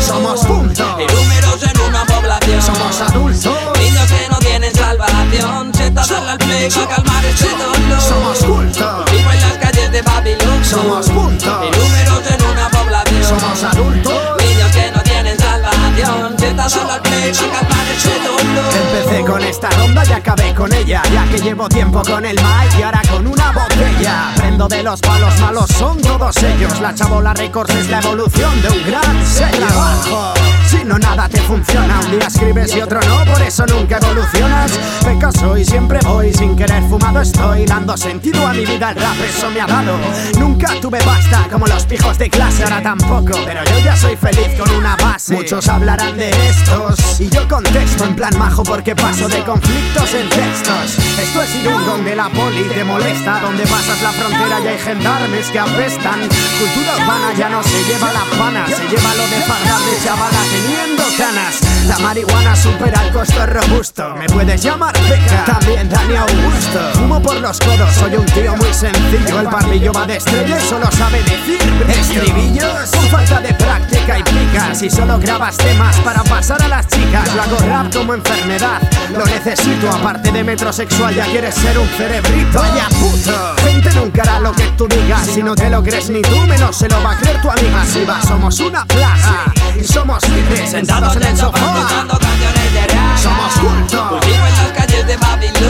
Somos punto. Y números en una población. Somos adultos. Niños que no tienen salvación. Sentados al play para calmar este dolor. Somos culto. Vivo en las calles de Babilón. Somos punto. Y números en una población. Somos adultos. Niños que no tienen salvación. Sentados al play para calmar este dolor. Empecé con esta ronda y acabé con ella Ya que llevo tiempo con el mic y ahora con una botella De los palos malos, son todos ellos. La chabola records es la evolución de un gran sello Si no nada te funciona, un día escribes y otro no Por eso nunca evolucionas. Pecoso y siempre voy, sin querer fumado estoy Dando sentido a mi vida, el rap eso me ha dado. Nunca tuve pasta como los pijos de clase, ahora tampoco Pero yo ya soy feliz con una base. Muchos hablarán de estos y yo contesto en plan majo porque paso de conflictos en textos. Esto es Irún donde la poli te molesta, donde pasas la frontera y hay gendarmes que apestan. Cultura urbana ya no se lleva la pana, se lleva lo de pagar de chavala teniendo canas. La marihuana supera el costo robusto, me puedes llamar Beca, también Dani Augusto. Fumo por los codos, soy un tío muy sencillo, el parrillo va de estrella y solo sabe decir práctica y solo grabas temas para pasar a las chicas. Lo hago rap como enfermedad, lo necesito. Aparte de metrosexual, ya quieres ser un cerebrito. Vaya puto, gente nunca hará lo que tú digas. Si no te lo crees ni tú, menos se lo va a creer tu amiga. Si va, somos una plaga y somos libres, sentados en el sofá. Somos culto, Vivo en las calles de Babilón.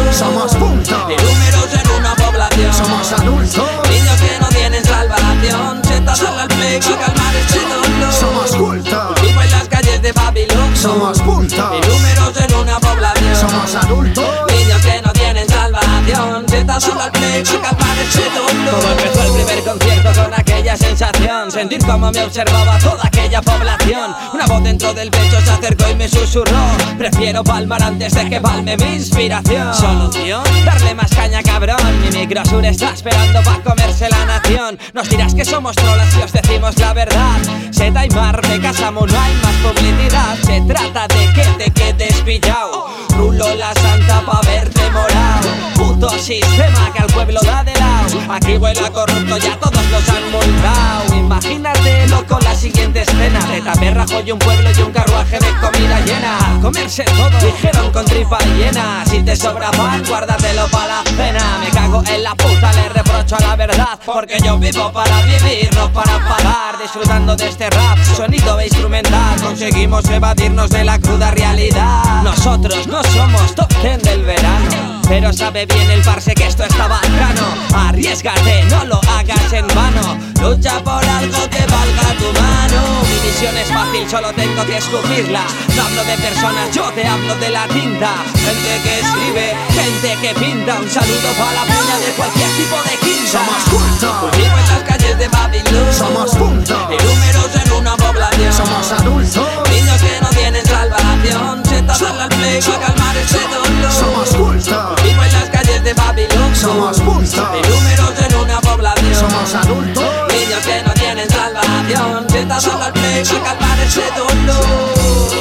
Salvación Sentados al play para calmar ese dolor Todo empezó el primer concierto con aquella sensación Sentir como me observaba toda aquella población. Una voz dentro del pecho se acercó y me susurró Prefiero palmar antes de que palme mi inspiración ¿Solución? Darle más caña cabrón. Mi microsur está esperando para comerse la nación. Nos dirás que somos trolas si os decimos la verdad. Seta y mar, me casamos, no hay más publicidad. Se trata de que te quedes pillado Rulo la santa pa' verte sistema que al pueblo da de lado. Aquí huele a corrupto, ya todos los han multado. Imagínatelo con la siguiente escena. De taperrajo y un pueblo y un carruaje de comida llena. Comerse todo, dijeron con tripa llena. Si te sobra pan, guárdatelo pa' la cena. Me cago en la puta, le reprocho a la verdad. Porque yo vivo para vivir, no para pagar. Disfrutando de este rap, sonido e instrumental. Conseguimos evadirnos de la cruda realidad. Nosotros no somos top 10 del verano pero sabe bien el parse que esto está bacano Arriesgate, no lo hagas en vano. Lucha por algo que valga tu mano. Mi misión es fácil, solo tengo que escupirla. No hablo de personas, yo te hablo de la tinta. Gente que escribe, gente que pinta. Un saludo para la peña de cualquier tipo de quinta. Somos culto, Vivo en las calles de Babilón. Somos punto, para calmar ese dolor